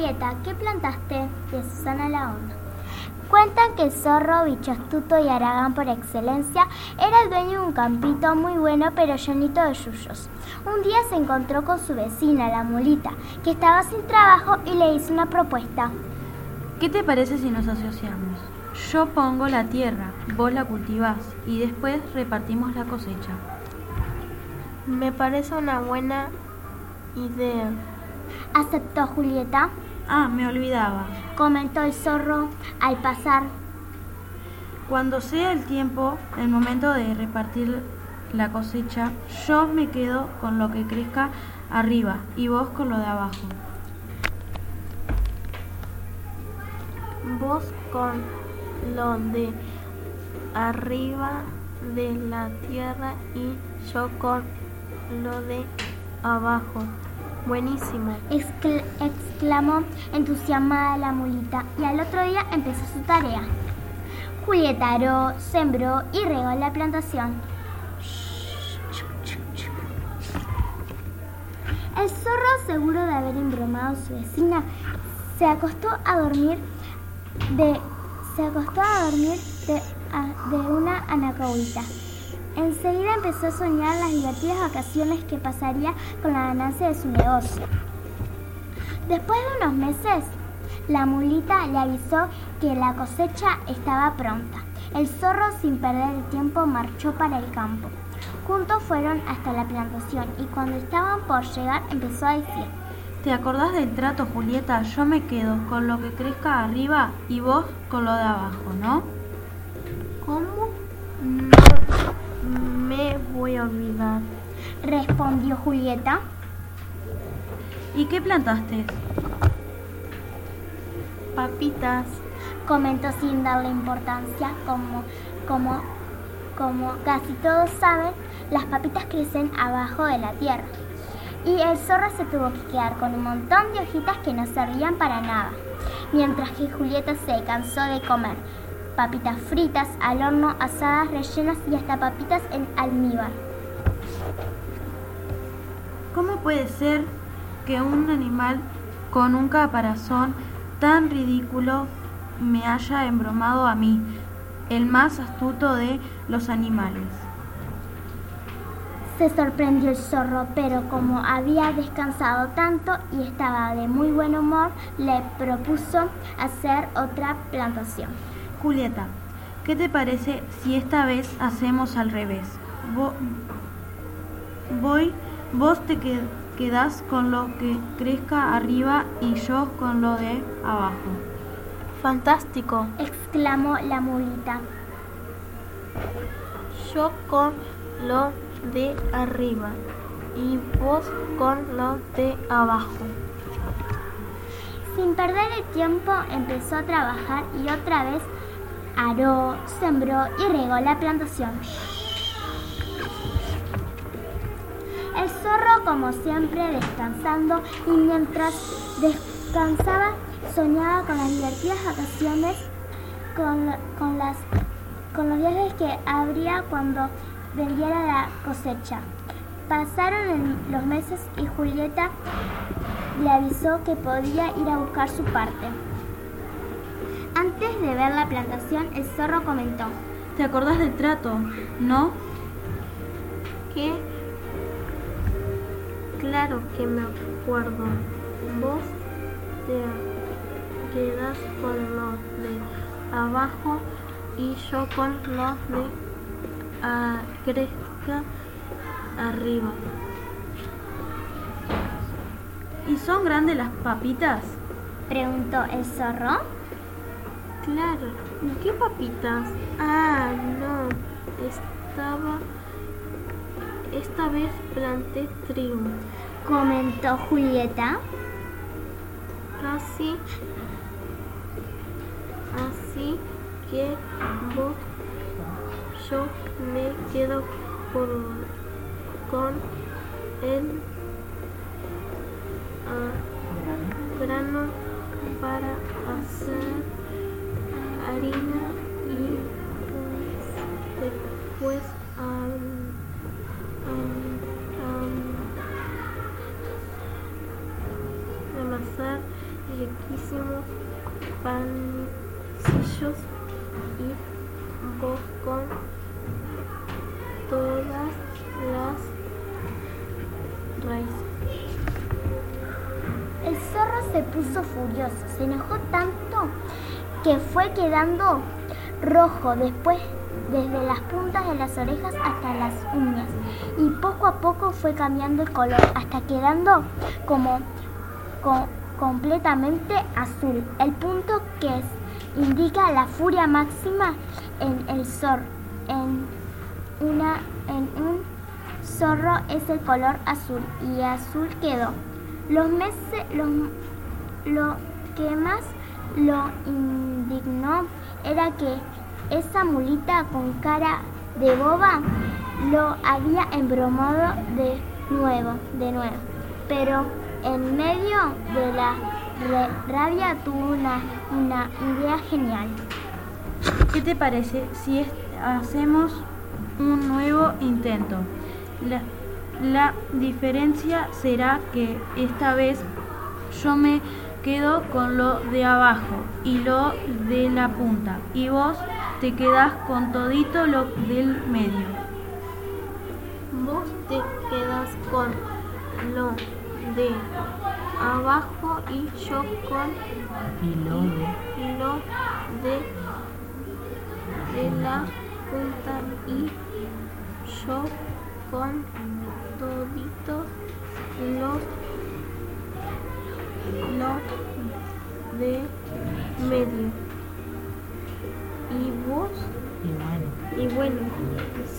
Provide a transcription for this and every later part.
Julieta, ¿qué plantaste? De Susana La Onda. Cuentan que el zorro, bicho astuto y aragán por excelencia, era el dueño de un campito muy bueno pero llenito de yuyos. Un día se encontró con su vecina, la mulita, que estaba sin trabajo y le hizo una propuesta. ¿Qué te parece si nos asociamos? Yo pongo la tierra, vos la cultivás y después repartimos la cosecha. Me parece una buena idea. ¿Aceptó Julieta? Ah, me olvidaba. Comentó el zorro al pasar. Cuando sea el tiempo, el momento de repartir la cosecha, yo me quedo con lo que crezca arriba y vos con lo de abajo. Vos con lo de arriba de la tierra y yo con lo de abajo. Buenísimo. Excl- exclamó entusiasmada la mulita y al otro día empezó su tarea. Julieta aró, sembró y regó la plantación. El zorro, seguro de haber embromado a su vecina, se acostó a dormir de se acostó a dormir de, de una anacahuita. Enseguida empezó a soñar las divertidas vacaciones que pasaría con la ganancia de su negocio. Después de unos meses, la mulita le avisó que la cosecha estaba pronta. El zorro, sin perder el tiempo, marchó para el campo. Juntos fueron hasta la plantación y cuando estaban por llegar empezó a decir, ¿Te acordás del trato, Julieta? Yo me quedo con lo que crezca arriba y vos con lo de abajo, ¿no? ¿Cómo? No me voy a olvidar. respondió Julieta. ¿Y qué plantaste? Papitas. comentó sin darle importancia, como, como, como casi todos saben, las papitas crecen abajo de la tierra. Y el zorro se tuvo que quedar con un montón de hojitas que no servían para nada, mientras que Julieta se cansó de comer papitas fritas al horno, asadas, rellenas y hasta papitas en almíbar. ¿Cómo puede ser que un animal con un caparazón tan ridículo me haya embromado a mí, el más astuto de los animales? Se sorprendió el zorro, pero como había descansado tanto y estaba de muy buen humor, le propuso hacer otra plantación. Julieta, ¿qué te parece si esta vez hacemos al revés? Vo- voy, vos te que- quedás con lo que crezca arriba y yo con lo de abajo. Fantástico. exclamó la mulita. Yo con lo de arriba y vos con lo de abajo. Sin perder el tiempo empezó a trabajar y otra vez aró, sembró y regó la plantación. El zorro, como siempre, descansando y mientras descansaba, soñaba con las divertidas vacaciones, con, con, las, con los viajes que habría cuando vendiera la cosecha. Pasaron los meses y Julieta le avisó que podía ir a buscar su parte. Antes de ver la plantación, el zorro comentó, ¿Te acordás del trato? ¿No? ¿Qué? Claro que me acuerdo. Vos te quedas con lo de abajo y yo con lo de ah, crezca arriba. ¿Y son grandes las papitas? preguntó el zorro. Claro. ¿Qué papitas? Ah, no. Estaba. Esta vez planté trigo. Comentó Julieta. Así. Así que vos. Yo me quedo por, con el ah, grano para hacer harina y pues, después am, am, am, amasar riquísimos pancillos y vos con todas las raíces. El zorro se puso furioso, se enojó tanto que fue quedando rojo después desde las puntas de las orejas hasta las uñas y poco a poco fue cambiando el color hasta quedando como co- completamente azul. El punto que es- indica la furia máxima en el zorro. En, una, en un zorro es el color azul y azul quedó. Los meses, los, lo que más lo indignó era que esa mulita con cara de boba lo había embromado de nuevo, de nuevo. Pero en medio de la rabia tuvo una, una idea genial. ¿Qué te parece si hacemos un nuevo intento? La, la diferencia será que esta vez yo me quedo con lo de abajo y lo de la punta y vos te quedás con todito lo del medio. Vos te quedas con lo de abajo y yo con Y lo de lo de, de la punta y yo con toditos los los de medio. Y vos. Y bueno. y bueno,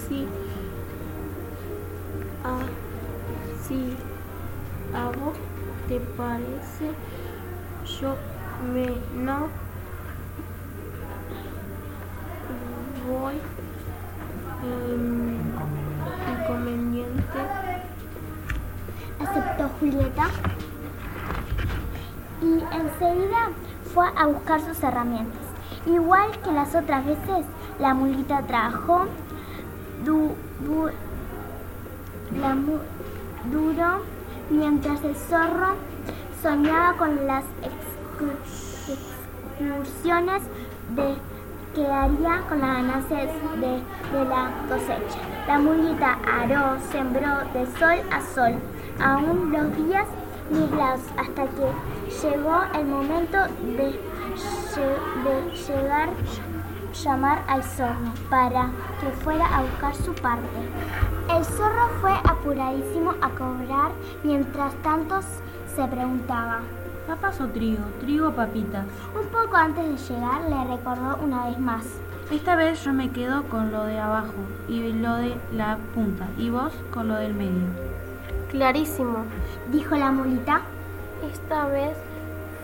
si a, si a vos te parece, yo me no. Voy em, inconveniente. aceptó Julieta y enseguida fue a buscar sus herramientas. Igual que las otras veces, la mulita trabajó la duro mientras el zorro soñaba con las excur- excursiones de que haría con las ganancias de, de la cosecha. La mulita aró, sembró de sol a sol, aún los días nublados, hasta que llegó el momento de, de llegar llamar al zorro para que fuera a buscar su parte. El zorro fue apuradísimo a cobrar, mientras tanto se preguntaba. ¿Papas o trigo? Trigo o papitas. Un poco antes de llegar le recordó una vez más. Esta vez yo me quedo con lo de abajo y lo de la punta y vos con lo del medio. Clarísimo. Dijo la mulita, Esta vez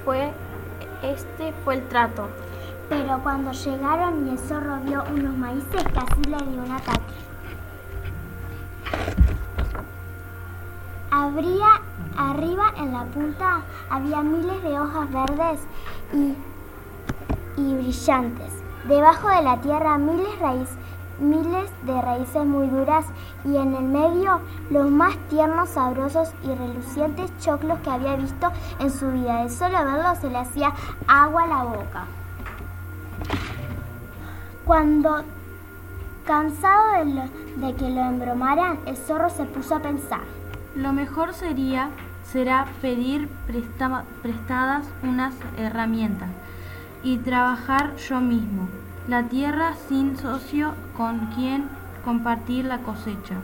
fue este fue el trato. pero cuando llegaron y el zorro vio unos maíces casi le dio un ataque. Habría arriba en la punta había miles de hojas verdes y, y brillantes. Debajo de la tierra miles, raíz, miles de raíces muy duras y en el medio los más tiernos, sabrosos y relucientes choclos que había visto en su vida. De solo verlos se le hacía agua a la boca. Cuando, cansado de, lo- de que lo embromaran, el zorro se puso a pensar. Lo mejor sería será pedir presta- prestadas unas herramientas y trabajar yo mismo. La tierra sin socio con quien compartir la cosecha.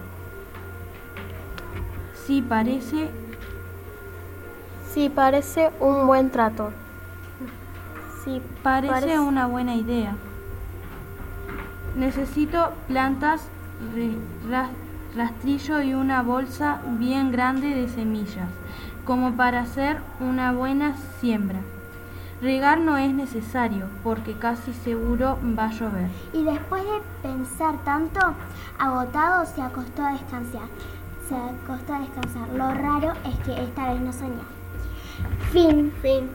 Sí parece Sí, parece un buen trato. Sí, Parece Parece- una buena idea. Necesito plantas, rastrillo y una bolsa bien grande de semillas, como para hacer una buena siembra. Regar no es necesario, porque casi seguro va a llover. Y después de pensar tanto, agotado, se acostó a descansar. Se acostó a descansar. Lo raro es que esta vez no soñó. Fin. fin.